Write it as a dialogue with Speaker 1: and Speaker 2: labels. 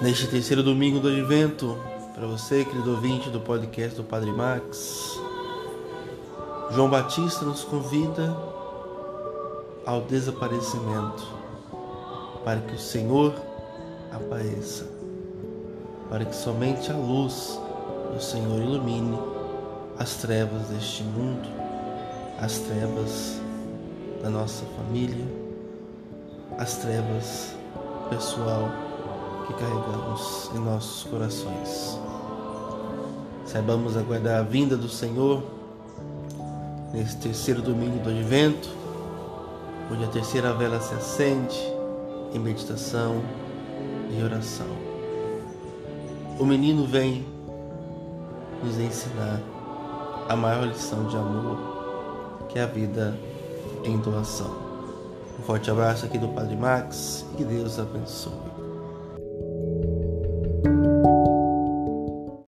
Speaker 1: Neste terceiro domingo do Advento, para você, querido ouvinte do podcast do Padre Max, João Batista nos convida ao desaparecimento, para que o Senhor apareça, para que somente a luz do Senhor ilumine as trevas deste mundo, as trevas da nossa família, as trevas pessoal que carregamos em nossos corações. Saibamos aguardar a vinda do Senhor nesse terceiro domingo do Advento, onde a terceira vela se acende em meditação e oração. O menino vem nos ensinar a maior lição de amor que é a vida em doação. Um forte abraço aqui do Padre Max e que Deus abençoe.